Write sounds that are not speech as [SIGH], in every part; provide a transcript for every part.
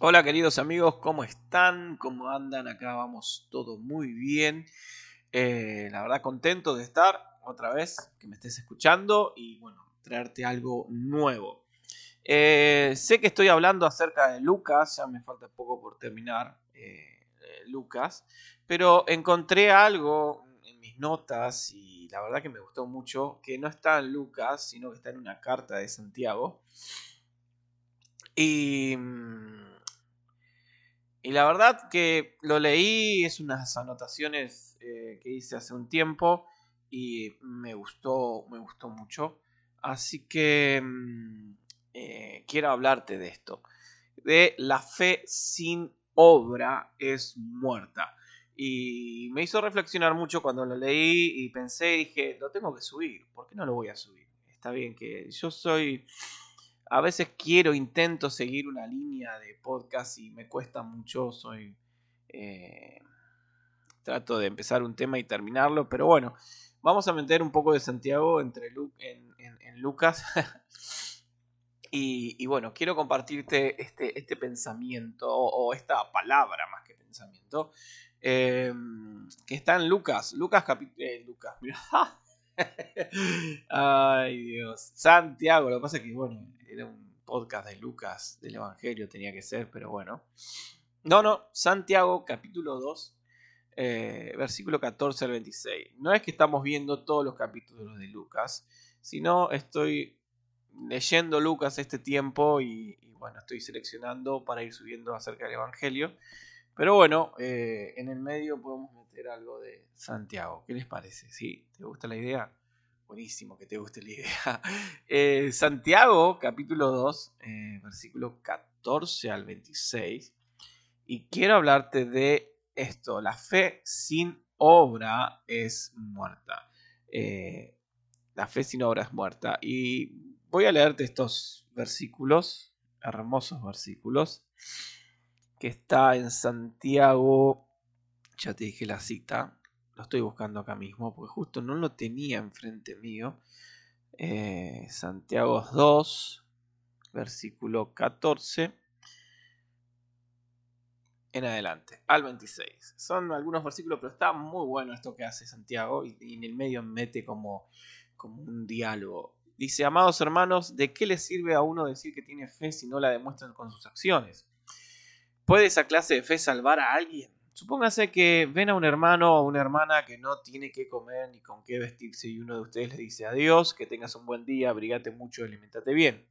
Hola queridos amigos, ¿cómo están? ¿Cómo andan? Acá vamos todo muy bien. Eh, la verdad contento de estar otra vez, que me estés escuchando y bueno, traerte algo nuevo. Eh, sé que estoy hablando acerca de Lucas, ya me falta poco por terminar eh, Lucas, pero encontré algo en mis notas y la verdad que me gustó mucho, que no está en Lucas, sino que está en una carta de Santiago. Y mm, y la verdad que lo leí, es unas anotaciones eh, que hice hace un tiempo y me gustó, me gustó mucho. Así que mm, eh, quiero hablarte de esto. De la fe sin obra es muerta. Y me hizo reflexionar mucho cuando lo leí y pensé, dije, lo tengo que subir. ¿Por qué no lo voy a subir? Está bien que yo soy a veces quiero, intento seguir una línea de podcast y me cuesta mucho, soy... Eh, trato de empezar un tema y terminarlo, pero bueno, vamos a meter un poco de Santiago entre en, Lucas. [LAUGHS] y, bueno, quiero compartirte este, este pensamiento o, esta palabra más que pensamiento. Em, que está en Lucas, Lucas capítulo... Eh, Lucas, [LAUGHS] [LAUGHS] Ay Dios, Santiago, lo que pasa es que bueno, era un podcast de Lucas del Evangelio, tenía que ser, pero bueno. No, no, Santiago capítulo 2, eh, versículo 14 al 26. No es que estamos viendo todos los capítulos de Lucas, sino estoy leyendo Lucas este tiempo y, bueno, estoy seleccionando para ir subiendo acerca del Evangelio. Pero bueno, eh, en el medio podemos meter algo de Santiago. ¿Qué les parece? ¿Sí? ¿Te gusta la idea? Buenísimo que te guste la [LAUGHS] idea. Eh, Santiago, capítulo 2, eh, versículo 14 al 26. Y quiero hablarte de esto. La fe sin obra es muerta. La fe sin obra es muerta. Y voy a leerte estos versículos, hermosos versículos, que está en Santiago. Ya te dije la cita, lo estoy buscando acá mismo, porque justo no lo tenía enfrente mío. Eh, Santiago 2, versículo 14 en adelante, al 26. Son algunos versículos, pero está muy bueno esto que hace Santiago y, en el medio mete como, como un diálogo. Dice, amados hermanos, ¿de qué le sirve a uno decir que tiene fe si no la demuestran con sus acciones? ¿Puede esa clase de fe salvar a alguien? Supóngase que ven a un hermano o una hermana que no tiene qué comer ni con qué vestirse y uno de ustedes le dice adiós, que tengas un buen día, abrigate mucho, alimentate bien.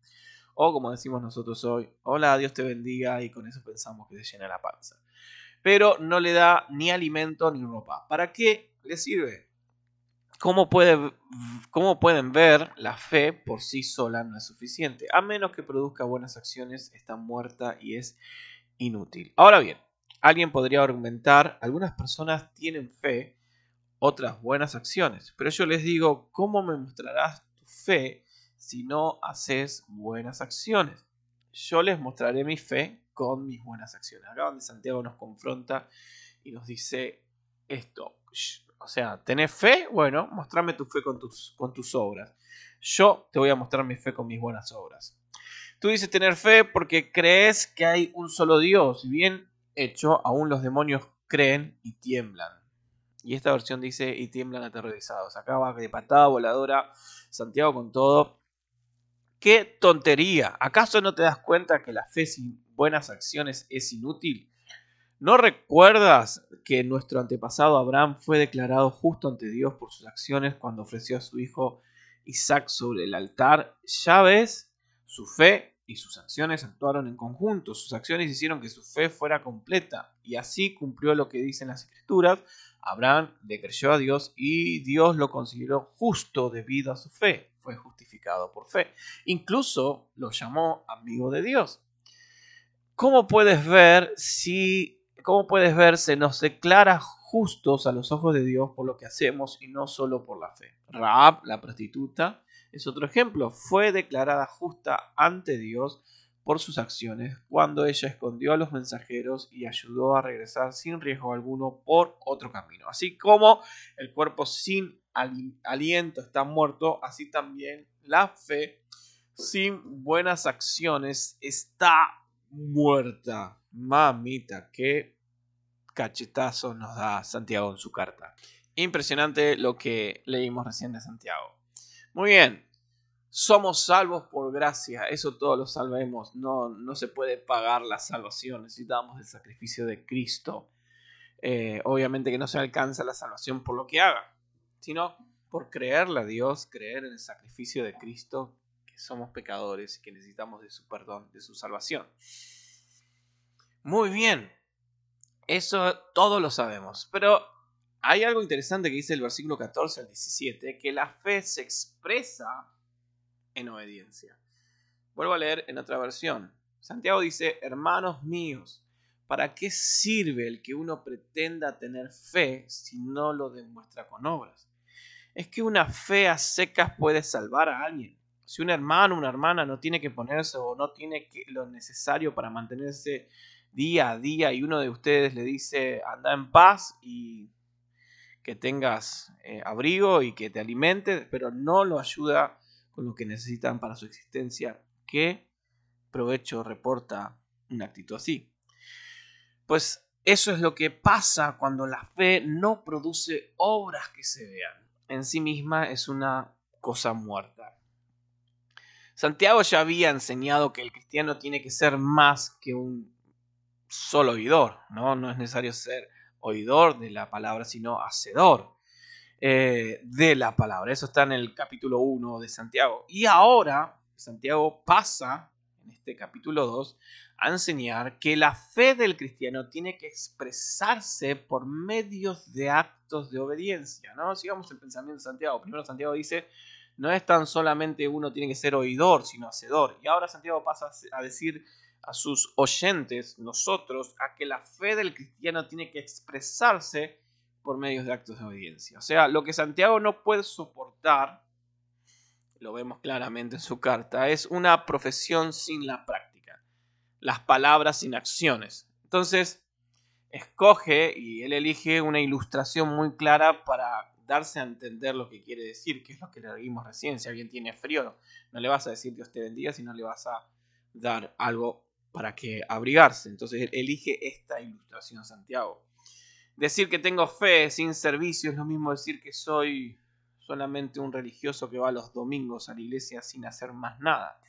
O como decimos nosotros hoy, hola, Dios te bendiga y con eso pensamos que se llena la panza. Pero no le da ni alimento ni ropa. ¿Para qué le sirve? ¿Cómo, puede, ¿Cómo pueden ver, la fe por sí sola no es suficiente. A menos que produzca buenas acciones, está muerta y es inútil. Ahora bien, Alguien podría argumentar, algunas personas tienen fe, otras buenas acciones, pero yo les digo, ¿cómo me mostrarás tu fe si no haces buenas acciones? Yo les mostraré mi fe con mis buenas acciones. Acá donde Santiago nos confronta y nos dice esto. O sea, ¿tenés fe? Bueno, mostrame tu fe con tus, con tus obras. Yo te voy a mostrar mi fe con mis buenas obras. Tú dices tener fe porque crees que hay un solo Dios. Bien, hecho, aún los demonios creen y tiemblan. Y esta versión dice y tiemblan aterrorizados. Acá va de patada voladora Santiago con todo. ¡Qué tontería! ¿Acaso no te das cuenta que la fe sin buenas acciones es inútil? ¿No recuerdas que nuestro antepasado Abraham fue declarado justo ante Dios por sus acciones cuando ofreció a su hijo Isaac sobre el altar? Ya ves, su fe y sus acciones actuaron en conjunto. Sus acciones hicieron que su fe fuera completa y así cumplió lo que dicen las escrituras. Abraham le creyó a Dios y Dios lo consideró justo debido a su fe. Fue justificado por fe. Incluso lo llamó amigo de Dios. ¿Cómo puedes ver si, cómo puedes ver, se nos declara justos a los ojos de Dios por lo que hacemos y no solo por la fe? Raab, la prostituta, es otro ejemplo. Fue declarada justa ante Dios por sus acciones cuando ella escondió a los mensajeros y ayudó a regresar sin riesgo alguno por otro camino. Así como el cuerpo sin aliento está muerto, así también la fe sin buenas acciones está muerta. Mamita, qué cachetazo nos da Santiago en su carta. Impresionante lo que leímos recién de Santiago. Muy bien, somos salvos por gracia, eso todos lo sabemos, no, no se puede pagar la salvación, necesitamos el sacrificio de Cristo. Eh, obviamente que no se alcanza la salvación por lo que haga, sino por creerle a Dios, creer en el sacrificio de Cristo, que somos pecadores y que necesitamos de su perdón, de su salvación. Muy bien, eso todos lo sabemos, pero hay algo interesante que dice el versículo 14 al 17, que la fe se expresa en obediencia. Vuelvo a leer en otra versión. Santiago dice, hermanos míos, ¿para qué sirve el que uno pretenda tener fe si no lo demuestra con obras? Es que una fe a secas puede salvar a alguien. Si un hermano o una hermana no tiene que ponerse o no tiene lo necesario para mantenerse día a día y uno de ustedes le dice anda en paz y que tengas eh, abrigo y que te alimentes, pero no lo ayuda con lo que necesitan para su existencia, ¿qué provecho reporta una actitud así? Pues eso es lo que pasa cuando la fe no produce obras que se vean. En sí misma es una cosa muerta. Santiago ya había enseñado que el cristiano tiene que ser más que un solo oidor, ¿no? No es necesario ser oidor de la palabra, sino hacedor eh, de la palabra. Eso está en el capítulo 1 de Santiago. Y ahora Santiago pasa, en este capítulo 2, a enseñar que la fe del cristiano tiene que expresarse por medios de actos de obediencia. ¿no? Sigamos el pensamiento de Santiago. Primero Santiago dice, no es tan solamente uno tiene que ser oidor, sino hacedor. Y ahora Santiago pasa a decir a sus oyentes, nosotros, a que la fe del cristiano tiene que expresarse por medios de actos de obediencia. O sea, lo que Santiago no puede soportar, lo vemos claramente en su carta, es una profesión sin la práctica, las palabras sin acciones. Entonces, escoge y él elige una ilustración muy clara para darse a entender lo que quiere decir, que es lo que le vimos recién. Si alguien tiene frío, no le vas a decir Dios te bendiga, sino le vas a dar algo para que abrigarse. Entonces elige esta ilustración Santiago. Decir que tengo fe sin servicio es lo mismo decir que soy solamente un religioso que va los domingos a la iglesia sin hacer más nada.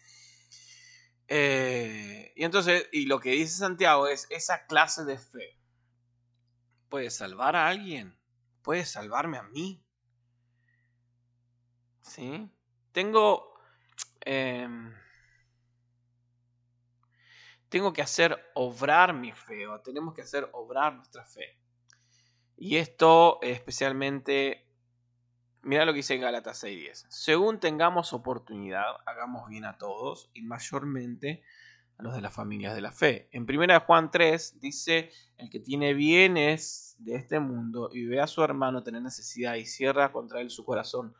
Eh, y entonces, y lo que dice Santiago es, esa clase de fe puede salvar a alguien, puede salvarme a mí. ¿Sí? Tengo... Em, tengo que hacer obrar mi fe o tenemos que hacer obrar nuestra fe. Y esto especialmente, mira lo que dice en Gálatas 6.10. Según tengamos oportunidad, hagamos bien a todos y mayormente a los de las familias de la fe. En 1 Juan 3 dice, el que tiene bienes de este mundo y ve a su hermano tener necesidad y cierra contra él su corazón,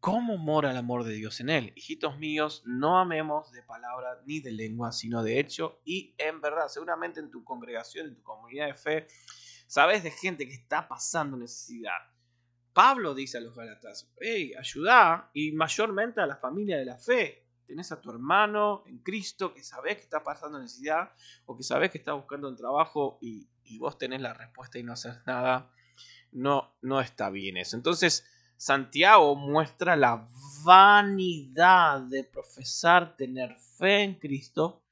¿Cómo mora el amor de Dios en él? Hijitos míos, no amemos de palabra ni de lengua, sino de hecho y en verdad. Seguramente en tu congregación, en tu comunidad de fe, sabes de gente que está pasando necesidad. Pablo dice a los Galatas, hey, ayuda y mayormente a la familia de la fe. Tenés a tu hermano en Cristo que sabes que está pasando necesidad o que sabes que está buscando un trabajo y, y vos tenés la respuesta y no haces nada. No, no está bien eso. Entonces, Santiago muestra la vanidad de profesar tener fe en Cristo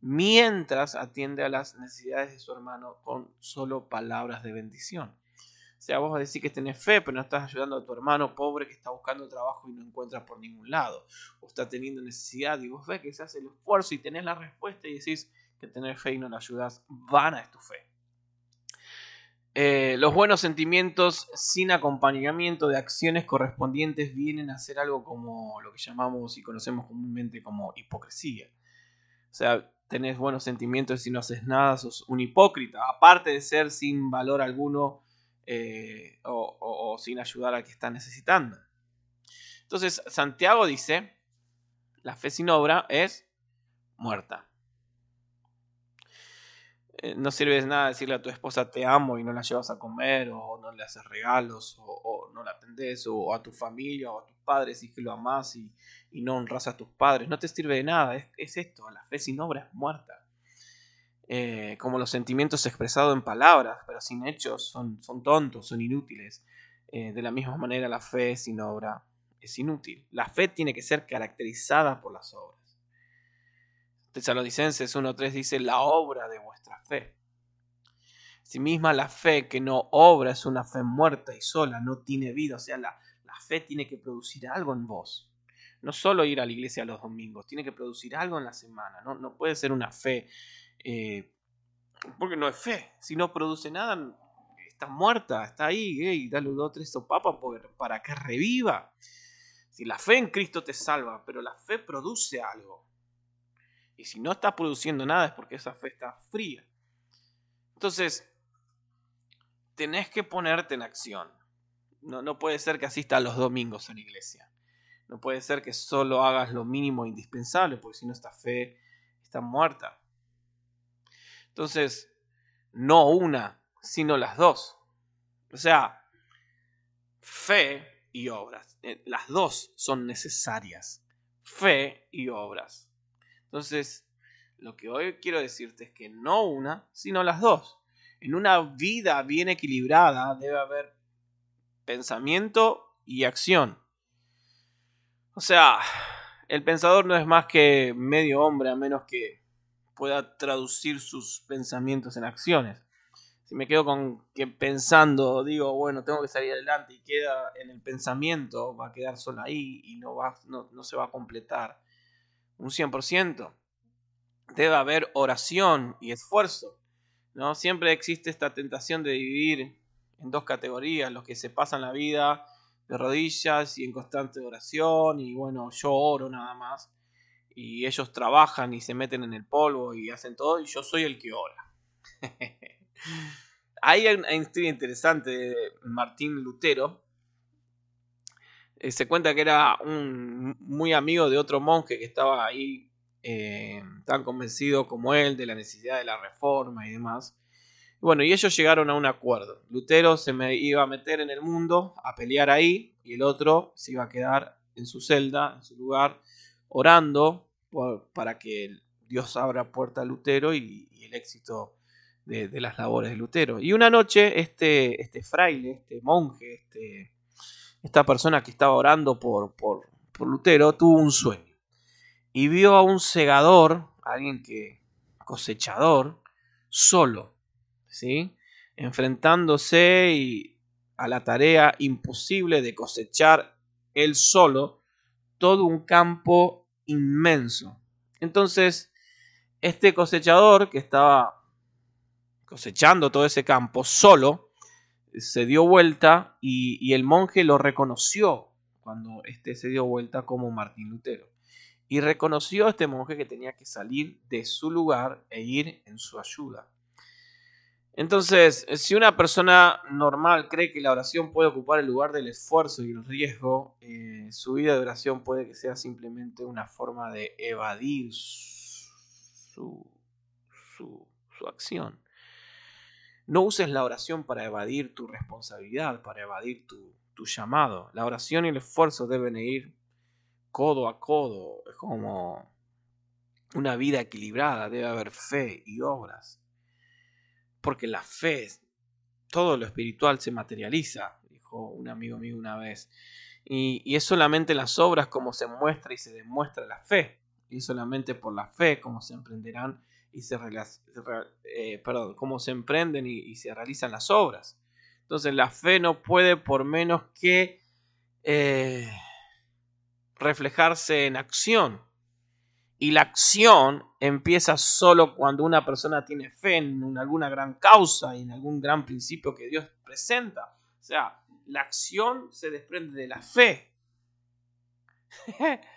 mientras atiende a las necesidades de su hermano con solo palabras de bendición. O sea, vos vas a decir que tenés fe, pero no estás ayudando a tu hermano pobre que está buscando trabajo y no encuentra por ningún lado. O está teniendo necesidad y vos ves que se hace el esfuerzo y tenés la respuesta y decís que tener fe y no la ayudas, vana es tu fe. Eh, los buenos sentimientos sin acompañamiento de acciones correspondientes vienen a ser algo como lo que llamamos y conocemos comúnmente como hipocresía. O sea, tenés buenos sentimientos y no haces nada, sos un hipócrita, aparte de ser sin valor alguno eh, o sin ayudar al que está necesitando. Entonces, Santiago dice, la fe sin obra es muerta. Eh, no sirve de nada decirle a tu esposa te amo y no la llevas a comer, o no le haces regalos, o, no la atendés, o, a tu familia, o a tus padres, y que lo amás y, no honras a tus padres. No te sirve de nada, es, esto, la fe sin obra es muerta. eh, como los sentimientos expresados en palabras, pero sin hechos, son, son tontos, son inútiles. Eh, de la misma manera, la fe sin obra es inútil. La fe tiene que ser caracterizada por las obras. Tesalonicenses 1.3 dice la obra de vuestra fe. Si misma la fe que no obra es una fe muerta y sola, no tiene vida. O sea, la, la fe tiene que producir algo en vos. No solo ir a la iglesia los domingos, tiene que producir algo en la semana. No, no puede ser una fe eh, porque no es fe. Si no produce nada, está muerta, está ahí. y dale dos, tres sopapas para que reviva. Si la fe en Cristo te salva, pero la fe produce algo. Y si no está produciendo nada es porque esa fe está fría. Entonces, tenés que ponerte en acción. No, no puede ser que asistas los domingos a la iglesia. No puede ser que solo hagas lo mínimo indispensable, porque si no esta fe está muerta. Entonces, no una, sino las dos. O sea, fe y obras. Eh, las dos son necesarias. Fe y obras. Entonces, lo que hoy quiero decirte es que no una, sino las dos. En una vida bien equilibrada debe haber pensamiento y acción. O sea, el pensador no es más que medio hombre a menos que pueda traducir sus pensamientos en acciones. Si me quedo con que pensando, digo, bueno, tengo que salir adelante y queda en el pensamiento, va a quedar solo ahí y no, va, no, no se va a completar un 100%. Debe haber oración y esfuerzo. ¿no? Siempre existe esta tentación de dividir en dos categorías, los que se pasan la vida de rodillas y en constante oración y bueno, yo oro nada más y ellos trabajan y se meten en el polvo y hacen todo y yo soy el que ora. [LAUGHS] Hay una historia interesante de Martín Lutero. Eh, se cuenta que era un muy amigo de otro monje que estaba ahí eh, tan convencido como él de la necesidad de la reforma y demás. Bueno, y ellos llegaron a un acuerdo. Lutero se me iba a meter en el mundo a pelear ahí y el otro se iba a quedar en su celda, en su lugar, orando para que Dios abra puerta a Lutero y, el éxito de, las labores de Lutero. Y una noche este, este fraile, este monje, este, esta persona que estaba orando por, por, por Lutero, tuvo un sueño y vio a un segador, alguien que cosechador, solo, ¿sí? enfrentándose a la tarea imposible de cosechar él solo todo un campo inmenso. Entonces, este cosechador que estaba cosechando todo ese campo solo, se dio vuelta y, el monje lo reconoció cuando este se dio vuelta como Martín Lutero. Y reconoció a este monje que tenía que salir de su lugar e ir en su ayuda. Entonces, si una persona normal cree que la oración puede ocupar el lugar del esfuerzo y el riesgo, eh, su vida de oración puede que sea simplemente una forma de evadir su, acción. No uses la oración para evadir tu responsabilidad, para evadir tu, llamado. La oración y el esfuerzo deben ir codo a codo. Es como una vida equilibrada, debe haber fe y obras porque la fe, todo lo espiritual se materializa, dijo un amigo mío una vez. Y, es solamente las obras como se muestra y se demuestra la fe. Y solamente por la fe como se emprenderán y se, eh, perdón, cómo se emprenden y, se realizan las obras. Entonces la fe no puede por menos que eh, reflejarse en acción. Y la acción empieza solo cuando una persona tiene fe en alguna gran causa y en algún gran principio que Dios presenta. O sea, la acción se desprende de la fe. [LAUGHS]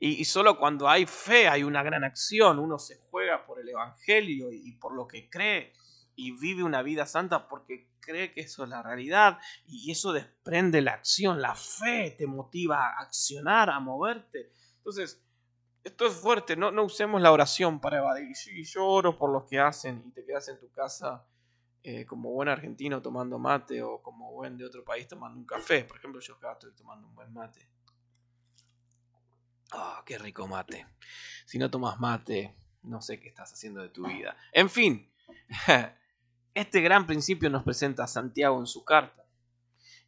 y, solo cuando hay fe hay una gran acción. Uno se juega por el Evangelio y por lo que cree y vive una vida santa porque cree que eso es la realidad y eso desprende la acción. La fe te motiva a accionar, a moverte. Entonces, esto es fuerte, no, no usemos la oración para evadir. Sí, yo oro por los que hacen y te quedas en tu casa eh, como buen argentino tomando mate o como buen de otro país tomando un café. Por ejemplo, yo acá estoy tomando un buen mate. Ah, qué rico mate. Si no tomas mate, no sé qué estás haciendo de tu vida. En fin, [LAUGHS] este gran principio nos presenta Santiago en su carta.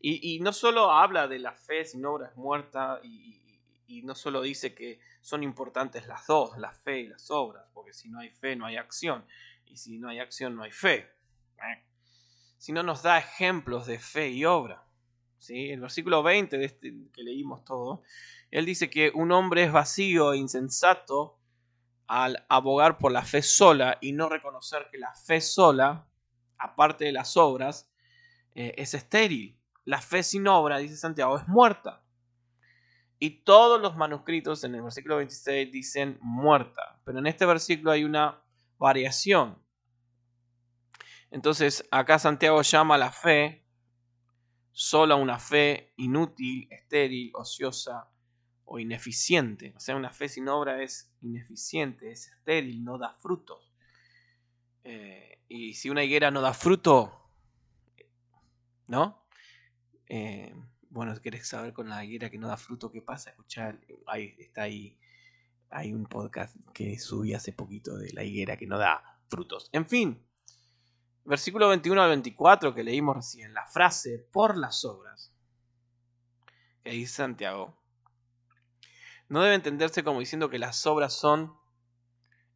Y, no solo habla de la fe sin obras muertas y, y no solo dice que son importantes las dos, la fe y las obras, porque si no hay fe no hay acción, y si no hay acción no hay fe. Sino nos da ejemplos de fe y obra. ¿Sí? El versículo 20 de este que leímos todo, él dice que un hombre es vacío e insensato al abogar por la fe sola y no reconocer que la fe sola, aparte de las obras, eh, es estéril. La fe sin obra, dice Santiago, es muerta. Y todos los manuscritos en el versículo 26 dicen muerta. Pero en este versículo hay una variación. Entonces acá Santiago llama a la fe sola una fe inútil, estéril, ociosa o ineficiente. O sea, una fe sin obra es ineficiente, es estéril, no da frutos. Eh, y si una higuera no da fruto, ¿no? Eh, bueno, si querés saber con la higuera que no da fruto qué pasa, escuchar, ahí está ahí, hay un podcast que subí hace poquito de la higuera que no da frutos. En fin, versículo 21 al 24 que leímos recién, la frase por las obras, que dice Santiago, no debe entenderse como diciendo que las obras son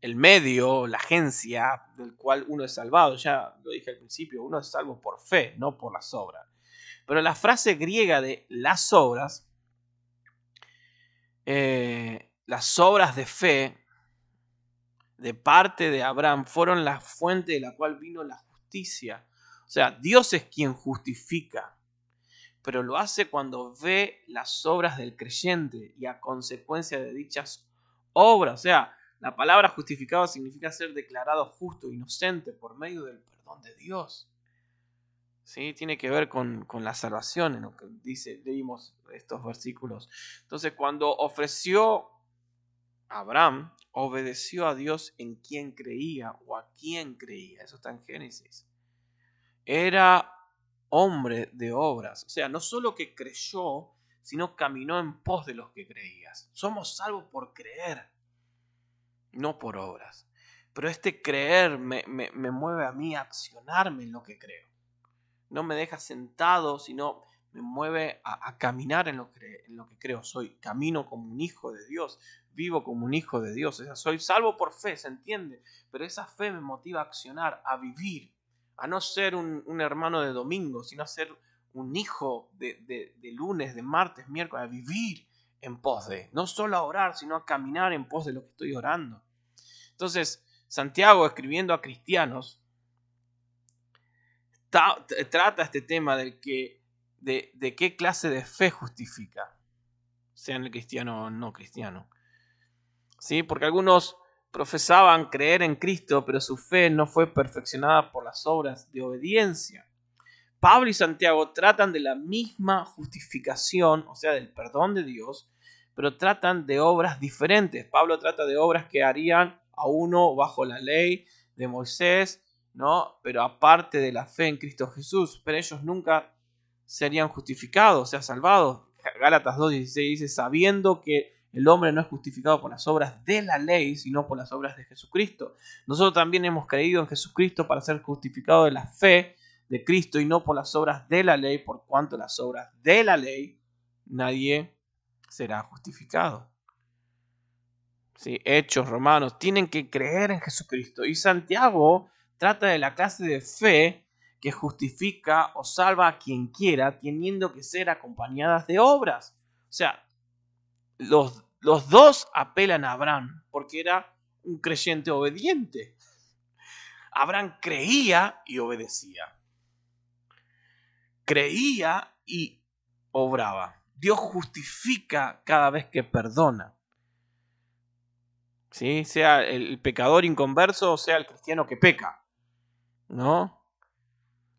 el medio, la agencia del cual uno es salvado. Ya lo dije al principio, uno es salvo por fe, no por las obras. Pero la frase griega de las obras, eh, las obras de fe de parte de Abraham fueron la fuente de la cual vino la O sea, Dios es quien justifica, pero lo hace cuando ve las obras del creyente y a consecuencia de dichas obras. O sea, la palabra justificado significa ser declarado justo, inocente por medio del perdón de Dios. ¿Sí? Tiene que ver con, con la salvación, en lo que dice, leímos estos versículos. Entonces, cuando ofreció Abraham, obedeció a Dios en quien creía o a quien creía. Eso está en Génesis. Era hombre de obras. O sea, no solo que creyó, sino caminó en pos de los que creías. Somos salvos por creer, no por obras. Pero este creer me, me mueve a mí a accionarme en lo que creo. No me deja sentado, sino me mueve a, caminar en lo, que, en lo que creo. Soy camino como un hijo de Dios, vivo como un hijo de Dios. soy salvo por fe, se entiende. Pero esa fe me motiva a accionar, a vivir, a no ser un, hermano de domingo, sino a ser un hijo de, lunes, de martes, miércoles, a vivir en pos de, no solo a orar, sino a caminar en pos de lo que estoy orando. Entonces, Santiago escribiendo a cristianos, trata este tema del que de, qué clase de fe justifica, sean el cristiano o no cristiano. ¿Sí? Porque algunos profesaban creer en Cristo, pero su fe no fue perfeccionada por las obras de obediencia. Pablo y Santiago tratan de la misma justificación, o sea, del perdón de Dios, pero tratan de obras diferentes. Pablo trata de obras que harían a uno bajo la ley de Moisés, ¿no? Pero aparte de la fe en Cristo Jesús, pero ellos nunca serían justificados, o sea, salvados. Gálatas 2.16 dice, sabiendo que el hombre no es justificado por las obras de la ley, sino por las obras de Jesucristo. Nosotros también hemos creído en Jesucristo para ser justificados de la fe de Cristo y no por las obras de la ley, por cuanto las obras de la ley nadie será justificado. Sí, Hechos, Romanos, tienen que creer en Jesucristo. Y Santiago trata de la clase de fe que justifica o salva a quien quiera, teniendo que ser acompañadas de obras. O sea, los, los dos apelan a Abraham porque era un creyente obediente. Abraham creía y obedecía. Creía y obraba. Dios justifica cada vez que perdona. ¿Sí? Sea el pecador inconverso o sea el cristiano que peca. ¿No?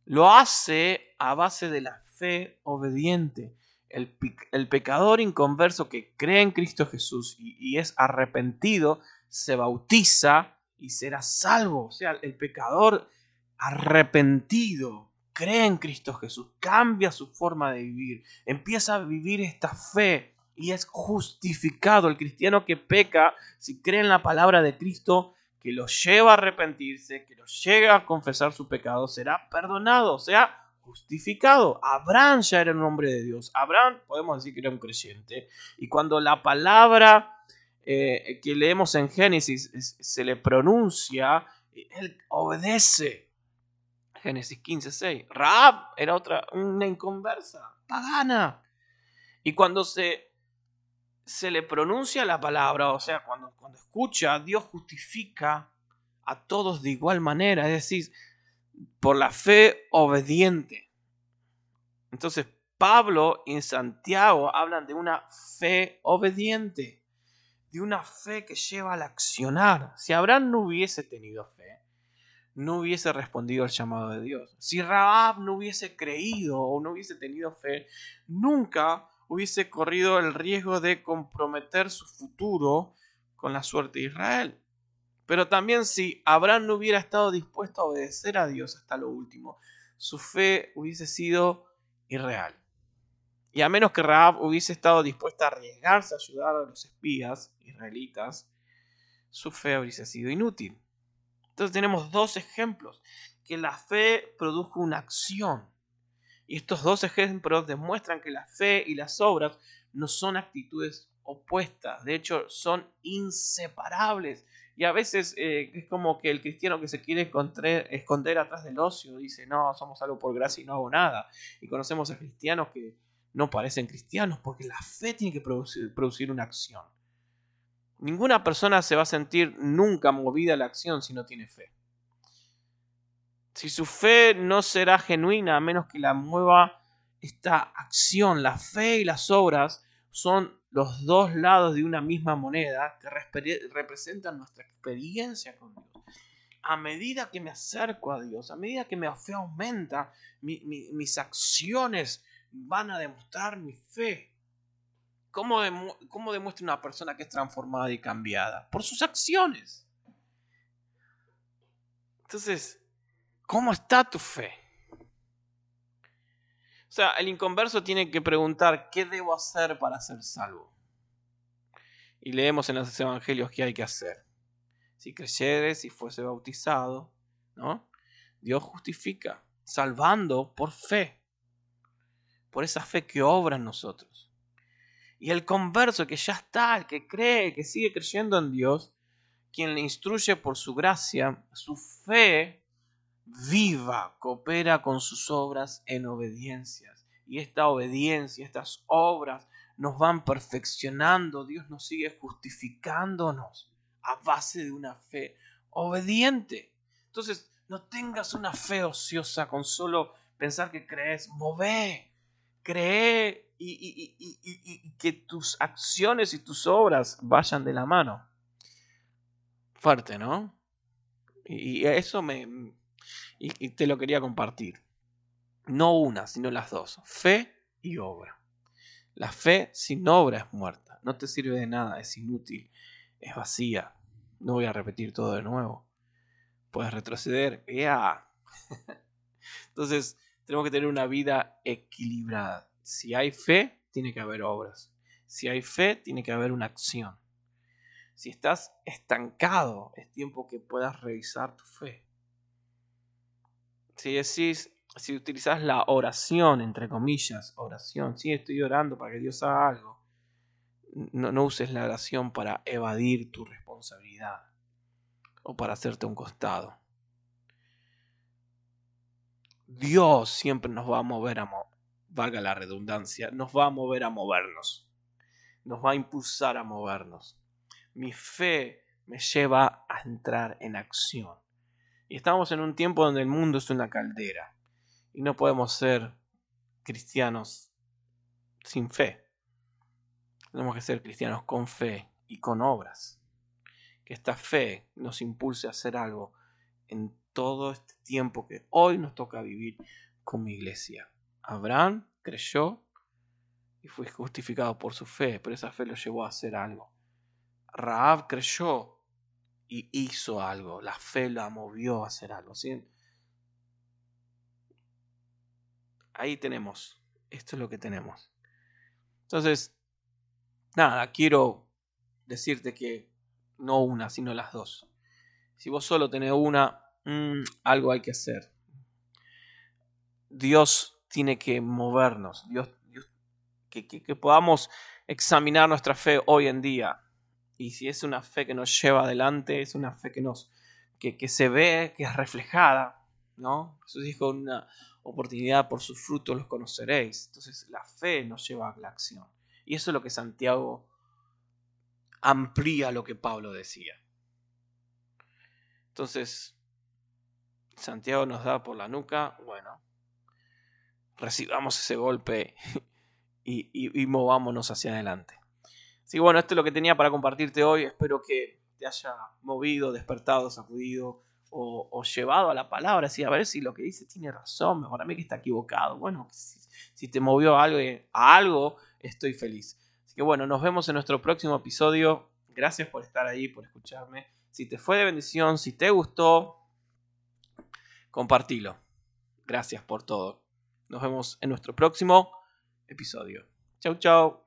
Lo hace a base de la fe obediente. El, pecador inconverso que cree en Cristo Jesús y, es arrepentido, se bautiza y será salvo. O sea, el pecador arrepentido cree en Cristo Jesús, cambia su forma de vivir, empieza a vivir esta fe y es justificado. El cristiano que peca, si cree en la palabra de Cristo, que lo lleva a arrepentirse, que lo llega a confesar su pecado, será perdonado, sea justificado. Abraham ya era un hombre de Dios. Abraham podemos decir que era un creyente. Y cuando la palabra eh, que leemos en Génesis se le pronuncia, él obedece. Génesis 15, 6. Raab era otra, una inconversa, pagana. Y cuando se, se le pronuncia la palabra, o sea, cuando, cuando escucha, Dios justifica a todos de igual manera, es decir, por la fe obediente. Entonces, Pablo y Santiago hablan de una fe obediente, de una fe que lleva al accionar. Si Abraham no hubiese tenido fe, no hubiese respondido al llamado de Dios. Si Raab no hubiese creído o no hubiese tenido fe, nunca hubiese corrido el riesgo de comprometer su futuro con la suerte de Israel. Pero también si Abraham no hubiera estado dispuesto a obedecer a Dios hasta lo último, su fe hubiese sido irreal. Y a menos que Raab hubiese estado dispuesta a arriesgarse a ayudar a los espías israelitas, su fe hubiese sido inútil. Entonces tenemos dos ejemplos, que la fe produjo una acción. Y estos dos ejemplos demuestran que la fe y las obras no son actitudes opuestas, de hecho son inseparables. Y a veces eh, es como que el cristiano que se quiere esconder, atrás del ocio dice, no, somos algo por gracia y no hago nada. Y conocemos a cristianos que no parecen cristianos porque la fe tiene que producir, producir una acción. Ninguna persona se va a sentir nunca movida a la acción si no tiene fe. Si su fe no será genuina a menos que la mueva esta acción, la fe y las obras son los dos lados de una misma moneda que representan nuestra experiencia con Dios. A medida que me acerco a Dios, a medida que mi fe aumenta, mis acciones van a demostrar mi fe. ¿Cómo, ¿Cómo demuestra una persona que es transformada y cambiada? Por sus acciones. Entonces, ¿cómo está tu fe? Sea, el inconverso tiene que preguntar, ¿qué debo hacer para ser salvo? Y leemos en los evangelios qué hay que hacer. Si creyeres, si fuese bautizado, ¿no? Dios justifica, salvando por fe, por esa fe que obra en nosotros. Y el converso que ya está, el que cree, que sigue creyendo en Dios, quien le instruye por su gracia, su fe viva, coopera con sus obras en obediencias. Y esta obediencia, estas obras nos van perfeccionando, Dios nos sigue justificándonos a base de una fe obediente. Entonces, no tengas una fe ociosa con solo pensar que crees, move, cree y, que tus acciones y tus obras vayan de la mano. Fuerte, ¿no? Y, eso me... Y, te lo quería compartir. No una, sino las dos. Fe y obra. La fe sin obra es muerta. No te sirve de nada, es inútil, es vacía. No voy a repetir todo de nuevo. Puedes retroceder. Ya. [LAUGHS] Entonces, tenemos que tener una vida equilibrada si hay fe, tiene que haber obras. Si hay fe, tiene que haber una acción. Si estás estancado, es tiempo que puedas revisar tu fe. Si decís, si utilizas la oración, entre comillas, oración, sí, estoy orando para que Dios haga algo, no, no uses la oración para evadir tu responsabilidad o para hacerte un costado. Dios siempre nos va a mover a, valga la redundancia, nos va a mover a movernos. Nos va a impulsar a movernos. Mi fe me lleva a entrar en acción. Y estamos en un tiempo donde el mundo es una caldera. Y no podemos ser cristianos sin fe. Tenemos que ser cristianos con fe y con obras. Que esta fe nos impulse a hacer algo en todo este tiempo que hoy nos toca vivir como iglesia. Abraham creyó y fue justificado por su fe, pero esa fe lo llevó a hacer algo. Raab creyó y hizo algo, la fe la movió a hacer algo. Ahí tenemos, esto es lo que tenemos. Entonces, nada, quiero decirte que no una, sino las dos. Si vos solo tenés una, mm, algo hay que hacer. Dios tiene que movernos. Dios, que, que podamos examinar nuestra fe hoy en día. Y si es una fe que nos lleva adelante, es una fe que nos que, que se ve, que es reflejada, ¿no? Jesús dijo una oportunidad por sus frutos los conoceréis. Entonces la fe nos lleva a la acción. Y eso es lo que Santiago amplía lo que Pablo decía. Entonces, Santiago nos da por la nuca, bueno, recibamos ese golpe [LAUGHS] y, movámonos hacia adelante. Así que bueno, esto es lo que tenía para compartirte hoy. Espero que te haya movido, despertado, sacudido o, llevado a la palabra. Así, a ver si lo que dice tiene razón. Mejor a mí que está equivocado. Bueno, si, te movió algo, a algo, estoy feliz. Así que bueno, nos vemos en nuestro próximo episodio. Gracias por estar ahí, por escucharme. Si te fue de bendición, si te gustó, compartilo. Gracias por todo. Nos vemos en nuestro próximo episodio. Chau, chau.